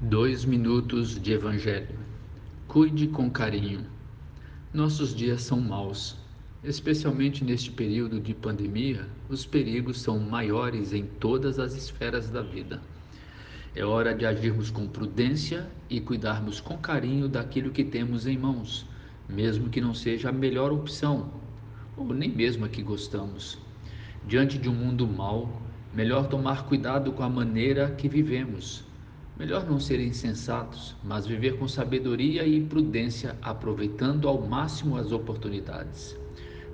Dois minutos de Evangelho. Cuide com carinho. Nossos dias são maus. Especialmente neste período de pandemia, os perigos são maiores em todas as esferas da vida. É hora de agirmos com prudência e cuidarmos com carinho daquilo que temos em mãos, mesmo que não seja a melhor opção, ou nem mesmo a que gostamos. Diante de um mundo mau, melhor tomar cuidado com a maneira que vivemos Melhor não ser insensatos, mas viver com sabedoria e prudência, aproveitando ao máximo as oportunidades.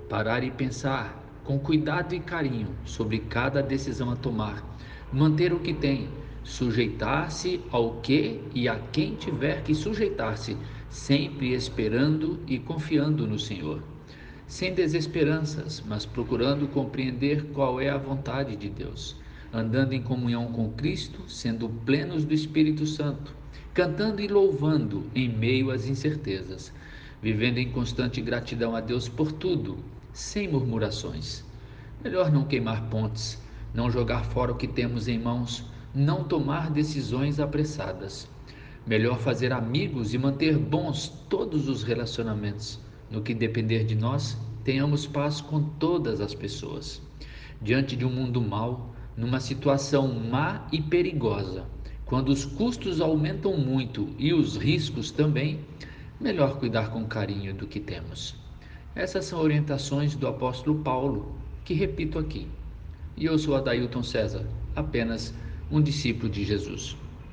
Parar e pensar com cuidado e carinho sobre cada decisão a tomar, manter o que tem, sujeitar-se ao que e a quem tiver que sujeitar-se, sempre esperando e confiando no Senhor. Sem desesperanças, mas procurando compreender qual é a vontade de Deus andando em comunhão com Cristo, sendo plenos do Espírito Santo, cantando e louvando em meio às incertezas, vivendo em constante gratidão a Deus por tudo, sem murmurações. Melhor não queimar pontes, não jogar fora o que temos em mãos, não tomar decisões apressadas. Melhor fazer amigos e manter bons todos os relacionamentos. No que depender de nós, tenhamos paz com todas as pessoas. Diante de um mundo mau, numa situação má e perigosa, quando os custos aumentam muito e os riscos também, melhor cuidar com carinho do que temos. Essas são orientações do apóstolo Paulo, que repito aqui. E eu sou Adailton César, apenas um discípulo de Jesus.